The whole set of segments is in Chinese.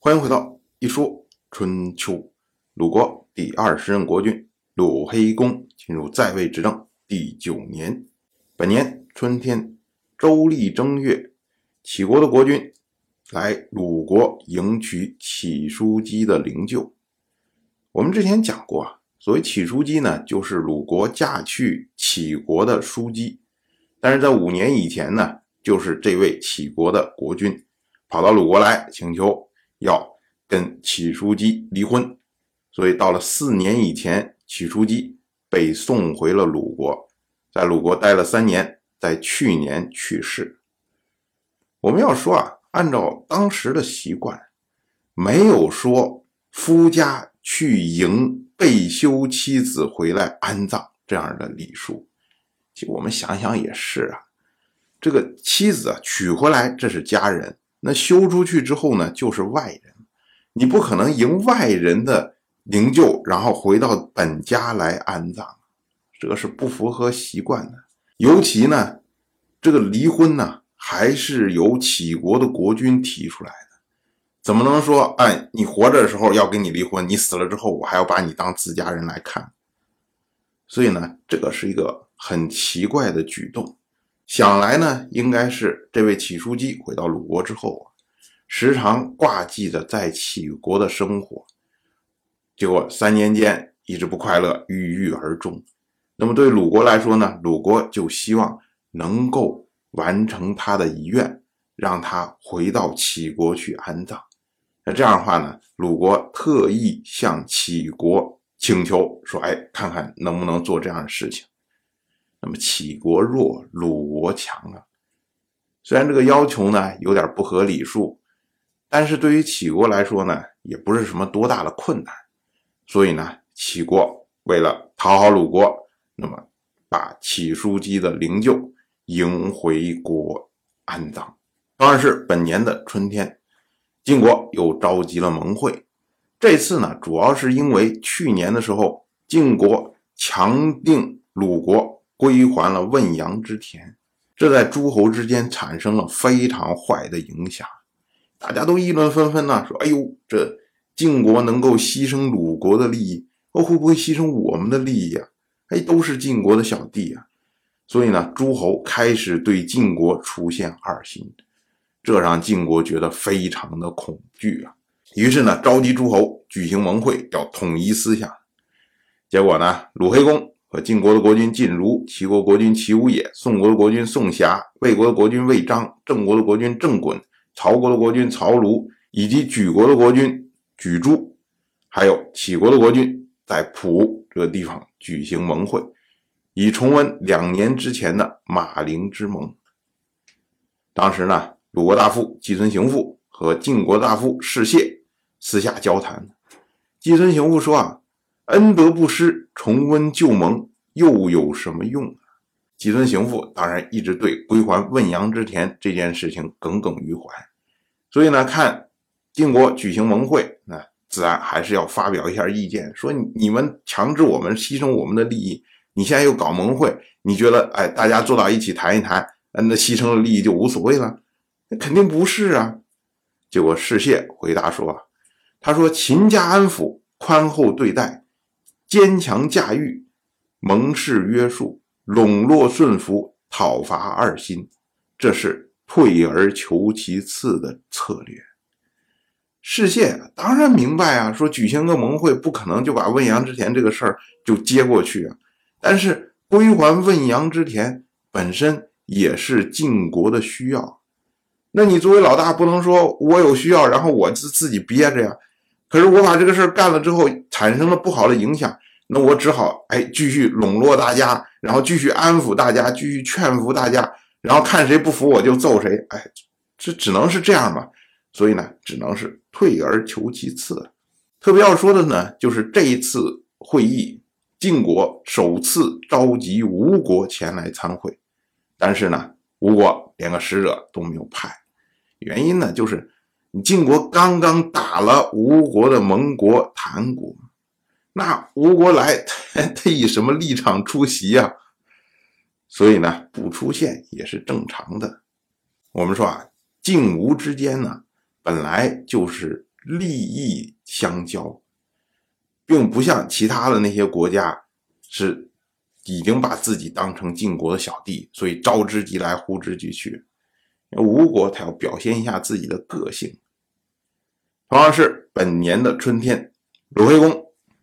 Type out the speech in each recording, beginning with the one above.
欢迎回到《一说春秋》。鲁国第二十任国君鲁黑公进入在位执政第九年，本年春天，周历正月，齐国的国君来鲁国迎娶启叔姬的灵柩。我们之前讲过啊，所谓启叔姬呢，就是鲁国嫁去齐国的叔姬。但是在五年以前呢，就是这位齐国的国君跑到鲁国来请求。要跟启叔姬离婚，所以到了四年以前，启叔姬被送回了鲁国，在鲁国待了三年，在去年去世。我们要说啊，按照当时的习惯，没有说夫家去迎被休妻子回来安葬这样的礼数。我们想想也是啊，这个妻子啊娶回来，这是家人。那修出去之后呢，就是外人，你不可能迎外人的灵柩，然后回到本家来安葬，这个是不符合习惯的。尤其呢，这个离婚呢，还是由齐国的国君提出来的，怎么能说，哎，你活着的时候要跟你离婚，你死了之后，我还要把你当自家人来看？所以呢，这个是一个很奇怪的举动。想来呢，应该是这位启叔姬回到鲁国之后啊，时常挂记着在齐国的生活，结果三年间一直不快乐，郁郁而终。那么对鲁国来说呢，鲁国就希望能够完成他的遗愿，让他回到齐国去安葬。那这样的话呢，鲁国特意向齐国请求说：“哎，看看能不能做这样的事情。”那么齐国弱，鲁国强啊。虽然这个要求呢有点不合理数，但是对于齐国来说呢，也不是什么多大的困难。所以呢，齐国为了讨好鲁国，那么把齐叔姬的灵柩迎回国安葬。当然是本年的春天，晋国又召集了盟会。这次呢，主要是因为去年的时候，晋国强定鲁国。归还了汶阳之田，这在诸侯之间产生了非常坏的影响，大家都议论纷纷呢，说：“哎呦，这晋国能够牺牲鲁国的利益，哦，会不会牺牲我们的利益啊？哎，都是晋国的小弟啊！”所以呢，诸侯开始对晋国出现二心，这让晋国觉得非常的恐惧啊。于是呢，召集诸侯举行盟会，要统一思想。结果呢，鲁黑公。和晋国的国君晋如、齐国国君齐无也、宋国的国君宋瑕、魏国的国君魏章、郑国的国君郑衮、曹国的国君曹庐，以及莒国的国君莒诸，还有齐国的国君，在蒲这个地方举行盟会，以重温两年之前的马陵之盟。当时呢，鲁国大夫季孙行父和晋国大夫士燮私下交谈，季孙行父说啊。恩德不施，重温旧盟又有什么用？季孙行父当然一直对归还汶阳之田这件事情耿耿于怀，所以呢，看晋国举行盟会，那自然还是要发表一下意见，说你们强制我们牺牲我们的利益，你现在又搞盟会，你觉得哎，大家坐到一起谈一谈，那牺牲了利益就无所谓了？那肯定不是啊！结果士燮回答说：“他说秦家安抚，宽厚对待。”坚强驾驭，盟誓约束，笼络顺服，讨伐二心，这是退而求其次的策略。世界当然明白啊，说举行个盟会不可能就把汶阳之田这个事儿就接过去啊。但是归还汶阳之田本身也是晋国的需要，那你作为老大不能说我有需要，然后我自自己憋着呀。可是我把这个事儿干了之后，产生了不好的影响，那我只好哎继续笼络大家，然后继续安抚大家，继续劝服大家，然后看谁不服我就揍谁，哎，这只能是这样嘛。所以呢，只能是退而求其次。特别要说的呢，就是这一次会议，晋国首次召集吴国前来参会，但是呢，吴国连个使者都没有派，原因呢就是你。晋国刚刚打了吴国的盟国谭国，那吴国来，他以什么立场出席呀？所以呢，不出现也是正常的。我们说啊，晋吴之间呢，本来就是利益相交，并不像其他的那些国家是已经把自己当成晋国的小弟，所以招之即来，呼之即去。吴国他要表现一下自己的个性。同样是本年的春天，鲁惠公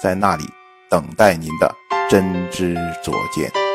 在那里等待您的真知灼见。